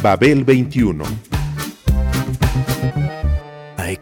Babel 21 I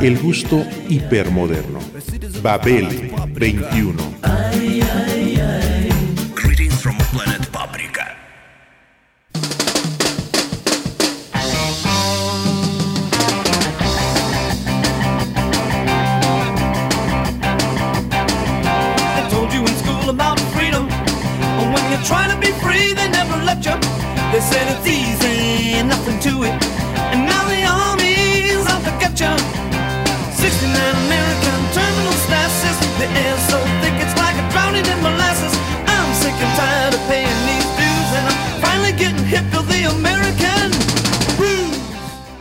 El gusto hipermoderno. Babel 21. Greetings from planet Paprika. They told you in school about freedom. But when you're trying to be free, they never let you. They said it's easy,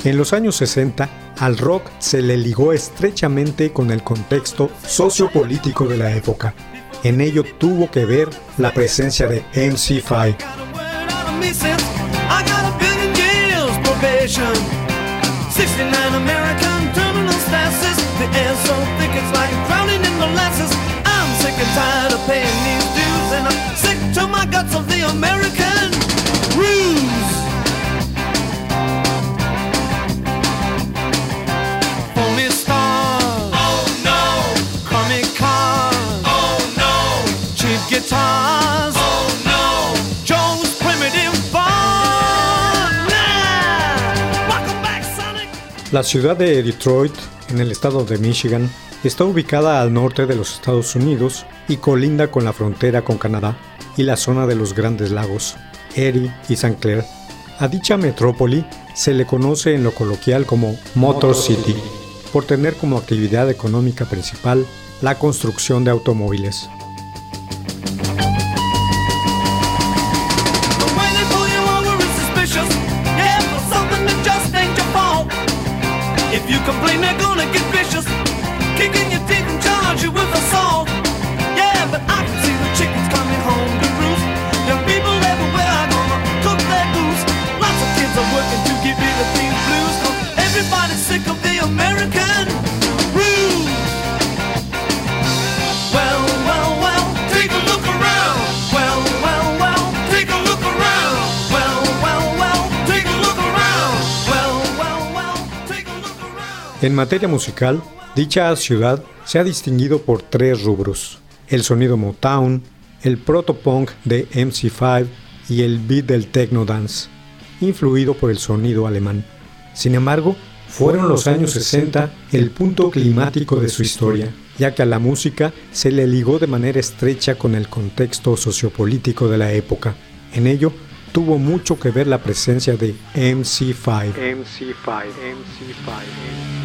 En los años 60, al rock se le ligó estrechamente con el contexto sociopolítico de la época. En ello tuvo que ver la presencia de MC5, Got a word out of me since I got a billion years probation. 69 American terminal stasis. The air's so thick it's like drowning in molasses. I'm sick and tired of paying these dues, and I'm sick to my guts of the American La ciudad de Detroit, en el estado de Michigan, está ubicada al norte de los Estados Unidos y colinda con la frontera con Canadá y la zona de los Grandes Lagos, Erie y St. Clair. A dicha metrópoli se le conoce en lo coloquial como Motor City, por tener como actividad económica principal la construcción de automóviles. En materia musical, dicha ciudad se ha distinguido por tres rubros: el sonido Motown, el proto-punk de MC5 y el beat del techno dance, influido por el sonido alemán. Sin embargo, fueron los años 60 el punto climático de su historia, ya que a la música se le ligó de manera estrecha con el contexto sociopolítico de la época. En ello, tuvo mucho que ver la presencia de MC5. MC5, MC5.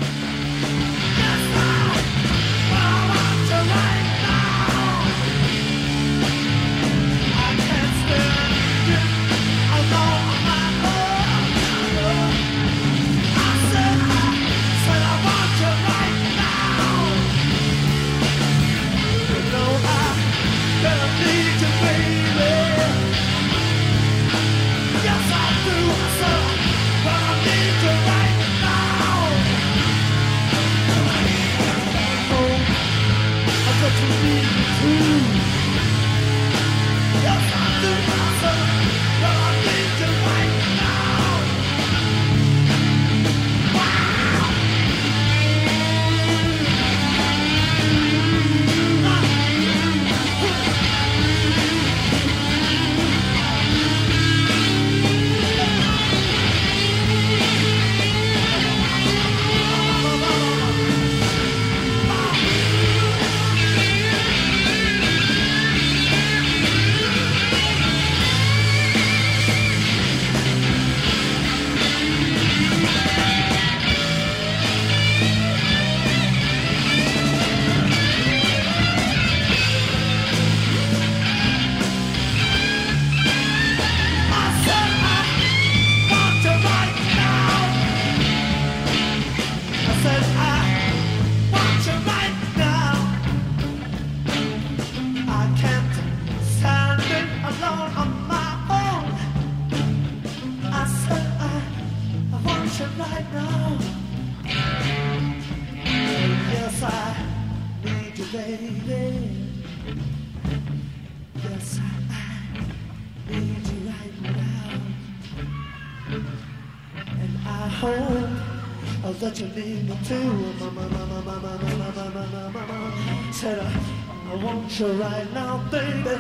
I, want you right now, baby.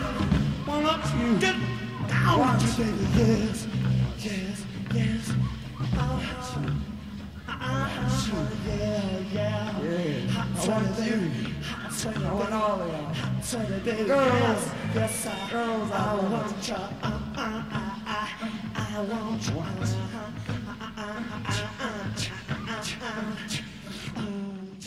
Why don't you get down? Want you, baby? Yes, yes, yes. Yeah, yeah. Yeah, I want you. I want all of y'all. Say the baby, Girls. yes, yes, I, Girls, I I want want you. Uh, uh, uh, I, I want you.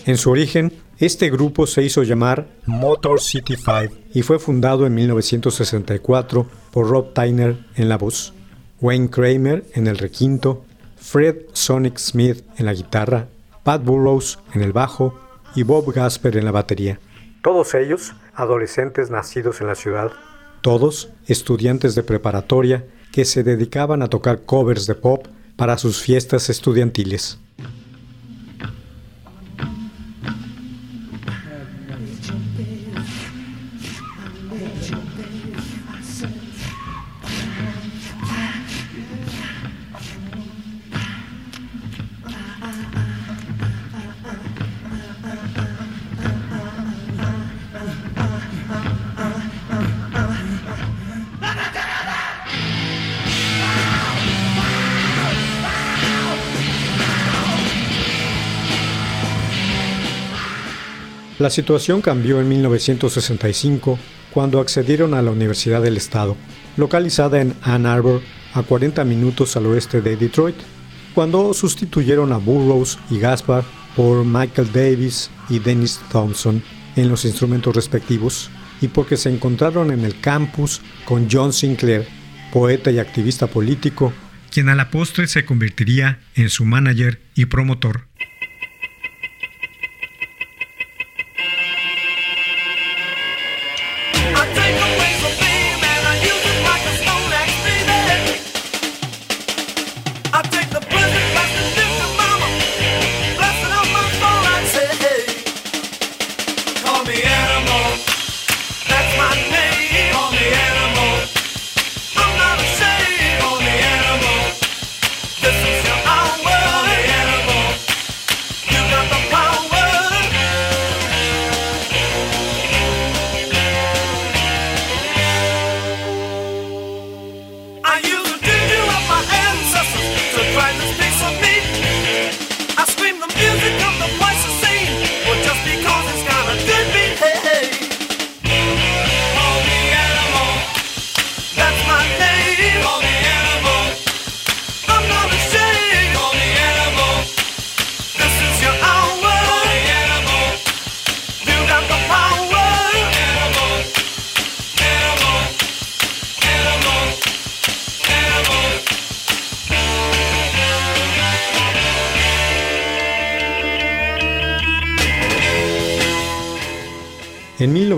En su origen, este grupo se hizo llamar Motor City 5 y fue fundado en 1964 por Rob Tyner en la voz, Wayne Kramer en el requinto, Fred Sonic Smith en la guitarra, Pat Burrows en el bajo y Bob Gasper en la batería. Todos ellos adolescentes nacidos en la ciudad, todos estudiantes de preparatoria que se dedicaban a tocar covers de pop para sus fiestas estudiantiles. La situación cambió en 1965 cuando accedieron a la Universidad del Estado, localizada en Ann Arbor, a 40 minutos al oeste de Detroit, cuando sustituyeron a Burroughs y Gaspar por Michael Davis y Dennis Thompson en los instrumentos respectivos, y porque se encontraron en el campus con John Sinclair, poeta y activista político, quien a la postre se convertiría en su manager y promotor.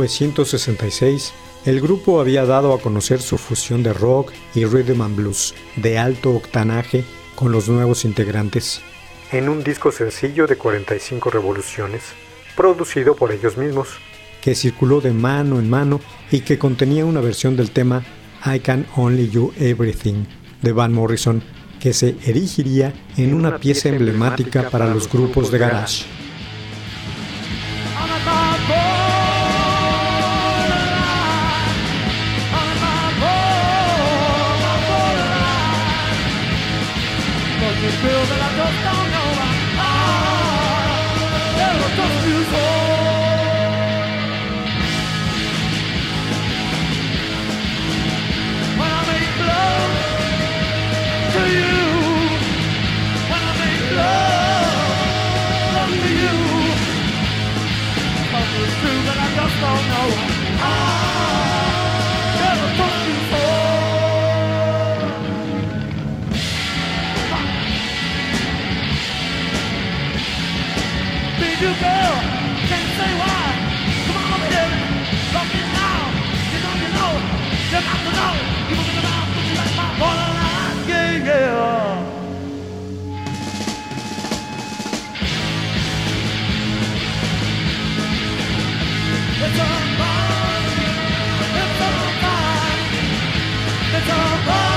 1966, el grupo había dado a conocer su fusión de rock y rhythm and blues de alto octanaje con los nuevos integrantes, en un disco sencillo de 45 revoluciones, producido por ellos mismos, que circuló de mano en mano y que contenía una versión del tema I Can Only You Everything de Van Morrison, que se erigiría en una pieza emblemática para los grupos de garage. It's all mine. It's all mine. It's all mine.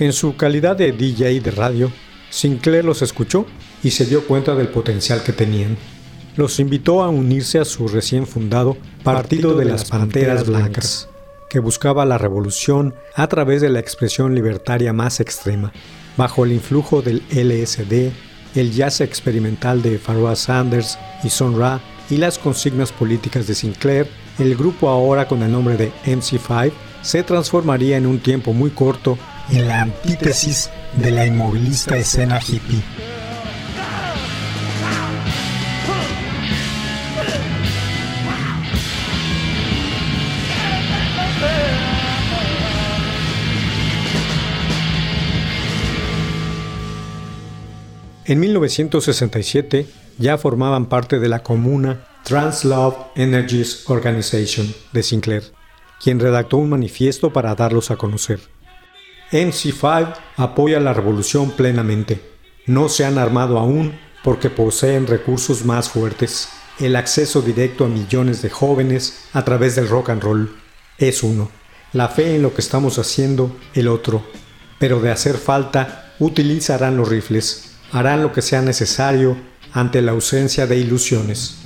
En su calidad de DJ de radio, Sinclair los escuchó y se dio cuenta del potencial que tenían. Los invitó a unirse a su recién fundado Partido de las Panteras Blancas, que buscaba la revolución a través de la expresión libertaria más extrema, bajo el influjo del LSD, el jazz experimental de Pharoah Sanders y Son Ra y las consignas políticas de Sinclair, el grupo ahora con el nombre de MC5 se transformaría en un tiempo muy corto en la antítesis de la inmovilista escena hippie. En 1967 ya formaban parte de la comuna Trans-Love Energies Organization de Sinclair, quien redactó un manifiesto para darlos a conocer. MC5 apoya la revolución plenamente. No se han armado aún porque poseen recursos más fuertes. El acceso directo a millones de jóvenes a través del rock and roll es uno. La fe en lo que estamos haciendo, el otro. Pero de hacer falta, utilizarán los rifles harán lo que sea necesario ante la ausencia de ilusiones.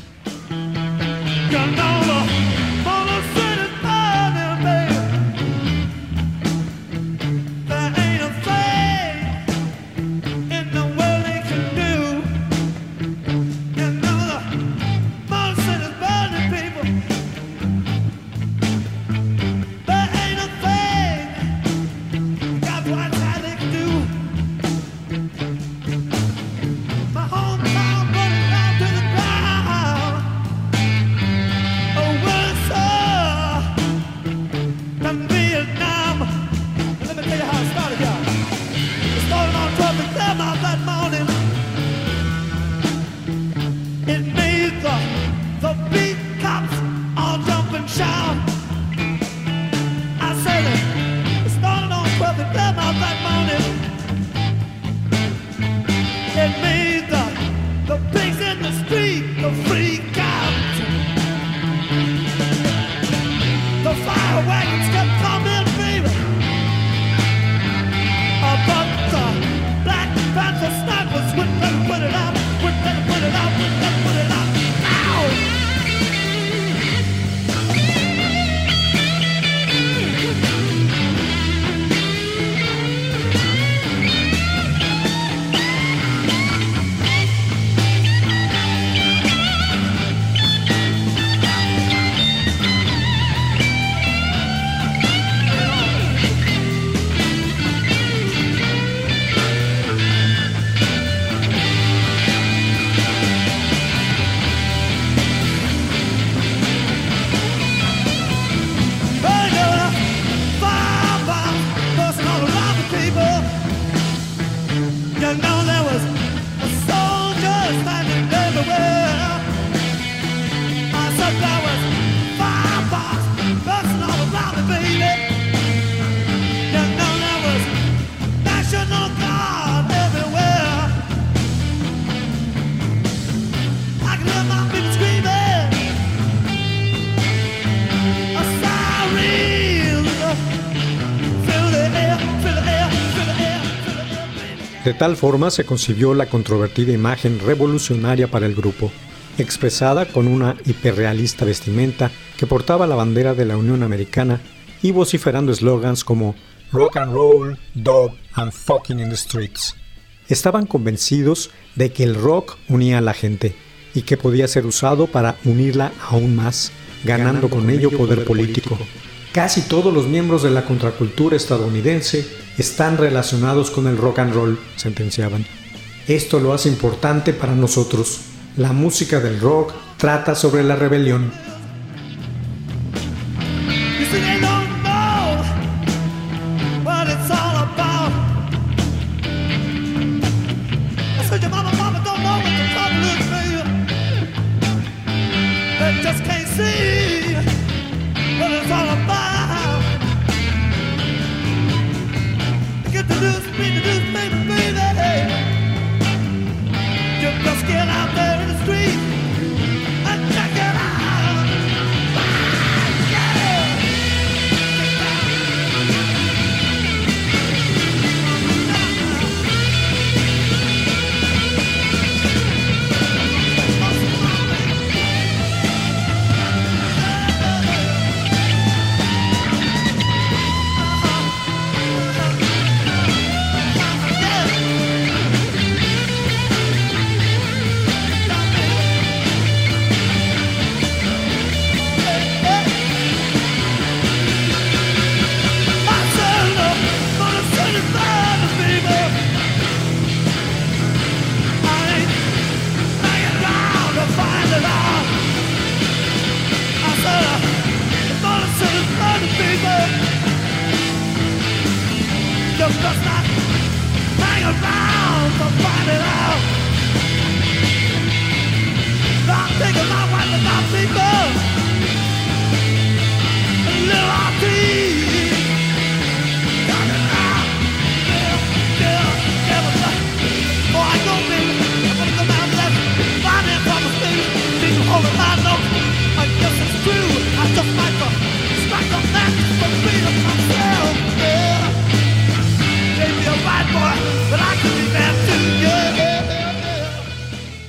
Tal forma se concibió la controvertida imagen revolucionaria para el grupo, expresada con una hiperrealista vestimenta que portaba la bandera de la Unión Americana y vociferando eslogans como Rock and Roll, Dog and Fucking in the Streets. Estaban convencidos de que el rock unía a la gente y que podía ser usado para unirla aún más, ganando, con, ello poder, político. Casi todos los miembros de la contracultura estadounidense están relacionados con el rock and roll, sentenciaban. Esto lo hace importante para nosotros. La música del rock trata sobre la rebelión,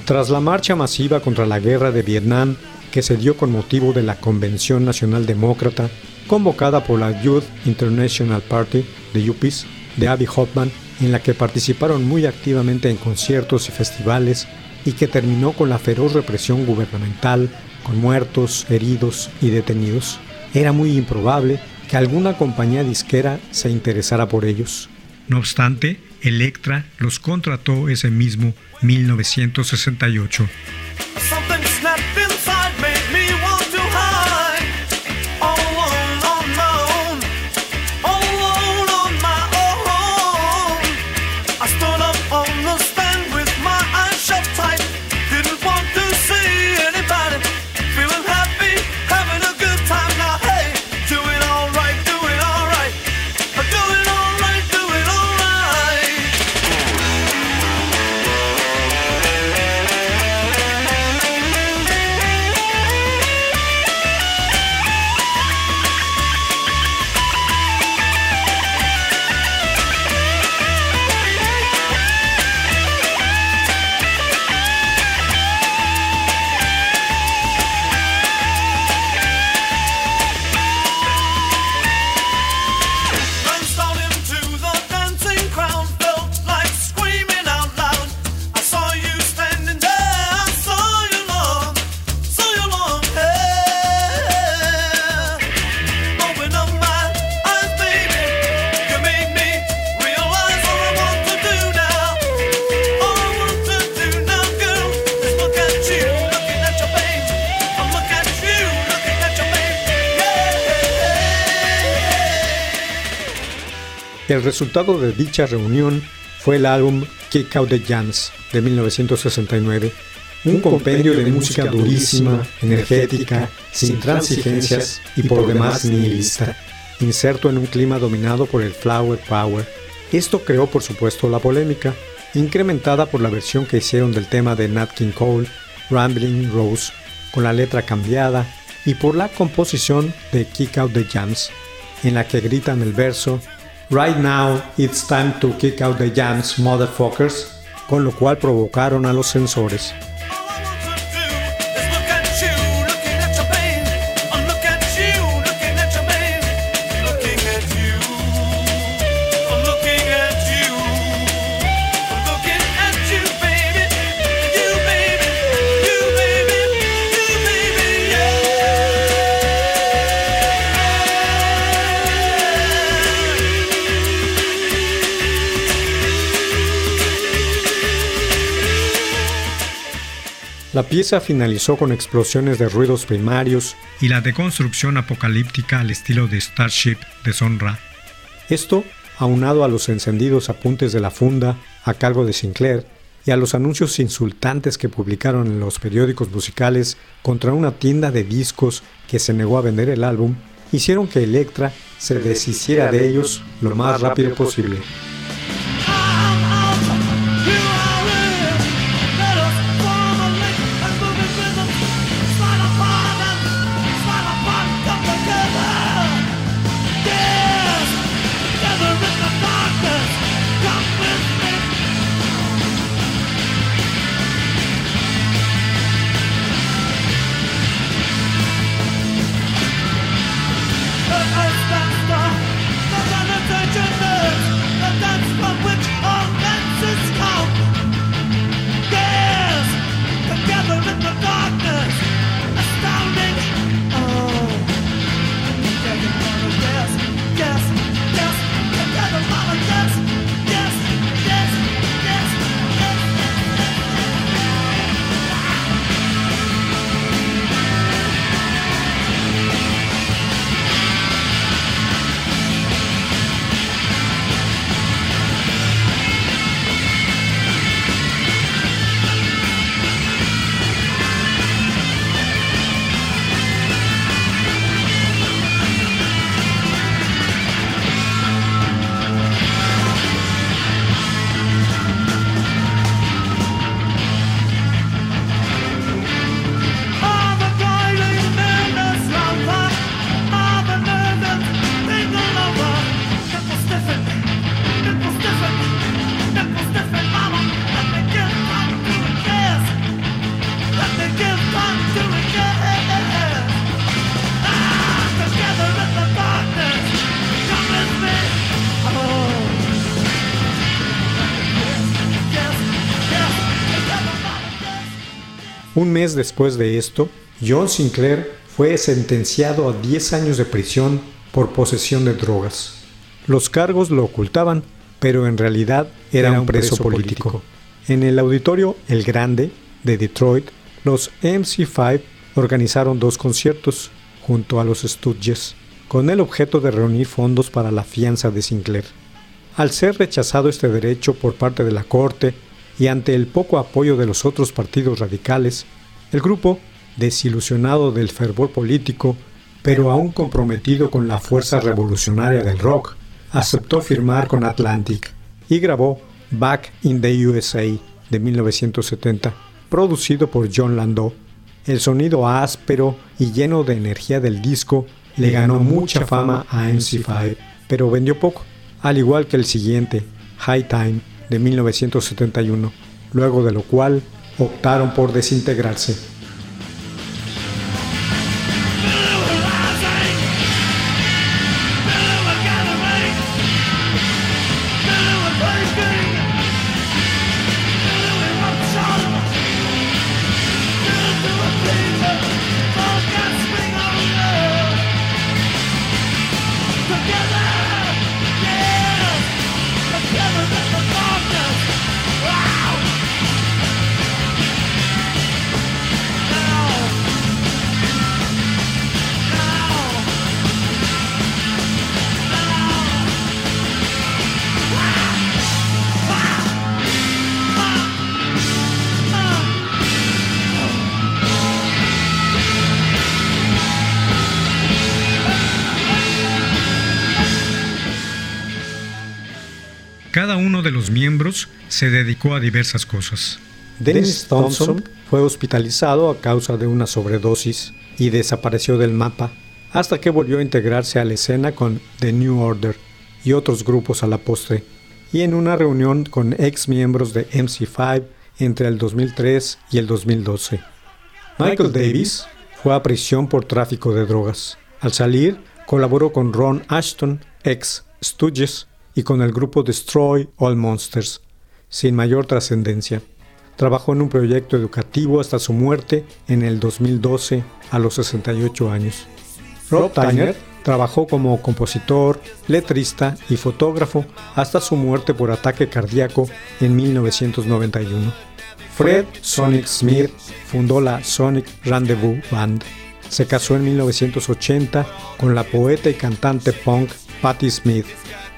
Tras la marcha masiva contra la guerra de Vietnam, que se dio con motivo de la Convención Nacional Demócrata, convocada por la Youth International Party de Yuppies de Abby Hoffman, en la que participaron muy activamente en conciertos y festivales y que terminó con la feroz represión gubernamental, con muertos, heridos y detenidos. Era muy improbable que alguna compañía disquera se interesara por ellos. No obstante, Electra los contrató ese mismo 1968. El resultado de dicha reunión fue el álbum Kick Out the Jams de 1969, un compendio de música durísima, energética, sin transigencias y por demás nihilista, inserto en un clima dominado por el flower power. Esto creó por supuesto la polémica, incrementada por la versión que hicieron del tema de Nat King Cole, Rambling Rose, con la letra cambiada, y por la composición de Kick Out the Jams, en la que gritan el verso Right now it's time to kick out the jams, motherfuckers, con lo cual provocaron a los censores. La pieza finalizó con explosiones de ruidos primarios y la deconstrucción apocalíptica al estilo de Starship de Sonra. Esto, aunado a los encendidos apuntes de la funda a cargo de Sinclair y a los anuncios insultantes que publicaron en los periódicos musicales contra una tienda de discos que se negó a vender el álbum, hicieron que Electra se deshiciera de ellos lo más rápido posible. Un mes después de esto, John Sinclair fue sentenciado a 10 años de prisión por posesión de drogas. Los cargos lo ocultaban, pero en realidad era, un preso, político. En el auditorio El Grande de Detroit, los MC5 organizaron dos conciertos junto a los Stooges, con el objeto de reunir fondos para la fianza de Sinclair. Al ser rechazado este derecho por parte de la Corte y ante el poco apoyo de los otros partidos radicales, el grupo, desilusionado del fervor político, pero aún comprometido con la fuerza revolucionaria del rock, aceptó firmar con Atlantic y grabó Back in the USA de 1970, producido por John Landau. El sonido áspero y lleno de energía del disco le ganó mucha fama a MC5, pero vendió poco, al igual que el siguiente, High Time de 1971, luego de lo cual optaron por desintegrarse. Cada uno de los miembros se dedicó a diversas cosas. Dennis Thompson fue hospitalizado a causa de una sobredosis y desapareció del mapa hasta que volvió a integrarse a la escena con The New Order y otros grupos a la postre, y en una reunión con ex miembros de MC5 entre el 2003 y el 2012. Michael Davis fue a prisión por tráfico de drogas. Al salir, colaboró con Ron Ashton, ex Stooges, y con el grupo Destroy All Monsters, sin mayor trascendencia. Trabajó en un proyecto educativo hasta su muerte en el 2012 a los 68 años. Rob Tyner trabajó como compositor, letrista y fotógrafo hasta su muerte por ataque cardíaco en 1991. Fred Sonic Smith fundó la Sonic Rendezvous Band. Se casó en 1980 con la poeta y cantante punk Patti Smith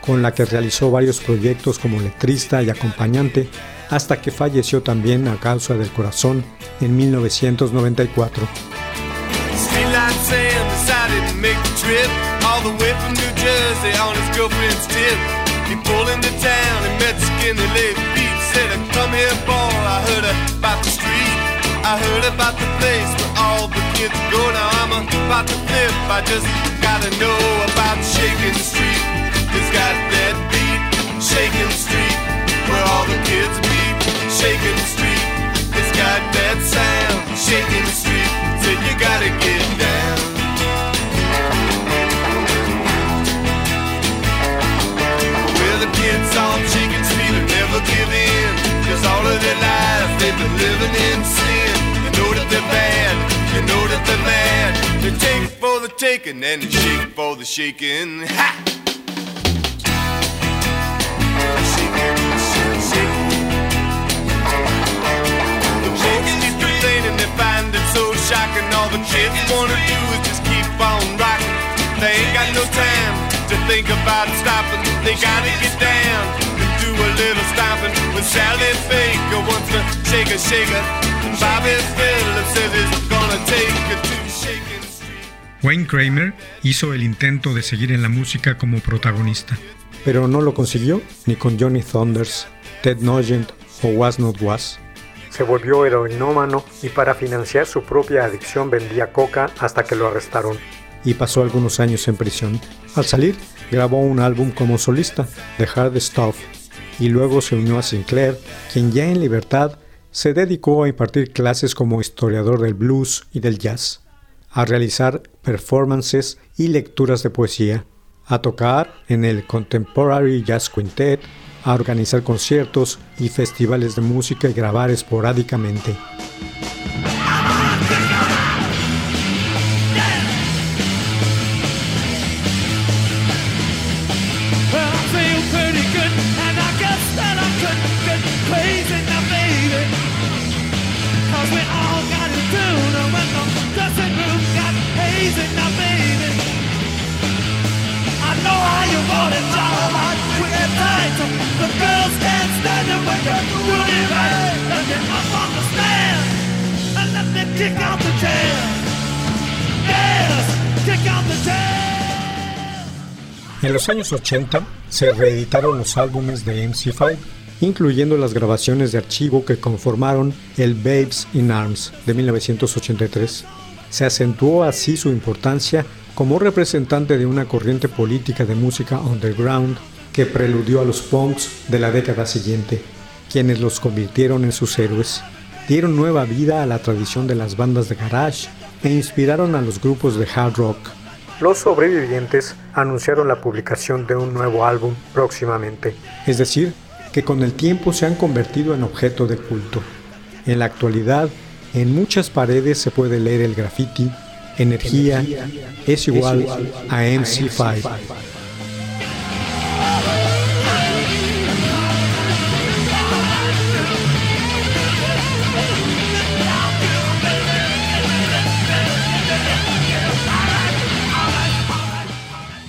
con la que realizó varios proyectos como letrista y acompañante, hasta que falleció también a causa del corazón en 1994. I heard about the place where all the kids go. Now I'm about to flip. I just gotta know about shaking the street. It's got that beat, shaking street, where all the kids meet, shaking street. It's got that sound, shaking street, so you gotta get down. Where the kids on shaking street will never give in, cause all of their lives they've been living in sin. You know that they're bad, you know that they're mad. They take for the taking and they shake for the shaking. Ha! Shocking. All the kids wanna do is just keep on rocking. They ain't got no time to think about stopping. They gotta get down and do a little stomping. With Sally Baker wants to shake a shaker. Bobby Phillips says it's gonna take a two shaking. Wayne Kramer hizo el intento de seguir en la música como protagonista, pero no lo consiguió ni con Johnny Thunders, Ted Nugent o Was Not Was. Se volvió heroinómano y para financiar su propia adicción vendía coca hasta que lo arrestaron y pasó algunos años en prisión. Al salir, grabó un álbum como solista, The Hard Stuff, y luego se unió a Sinclair, quien ya en libertad se dedicó a impartir clases como historiador del blues y del jazz, a realizar performances y lecturas de poesía, a tocar en el Contemporary Jazz Quintet, a organizar conciertos y festivales de música y grabar esporádicamente. En los años 80 se reeditaron los álbumes de MC5, incluyendo las grabaciones de archivo que conformaron el Babes in Arms de 1983. Se acentuó así su importancia como representante de una corriente política de música underground que preludió a los punks de la década siguiente, quienes los convirtieron en sus héroes, dieron nueva vida a la tradición de las bandas de garage e inspiraron a los grupos de hard rock. Los sobrevivientes anunciaron la publicación de un nuevo álbum próximamente, es decir, que con el tiempo se han convertido en objeto de culto. En la actualidad, en muchas paredes se puede leer el graffiti, energía es igual a MC5.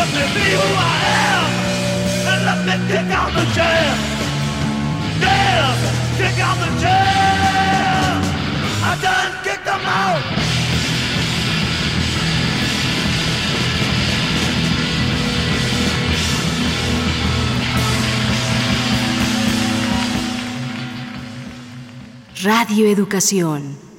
Let me be and let me out the out the them out. Radio Educación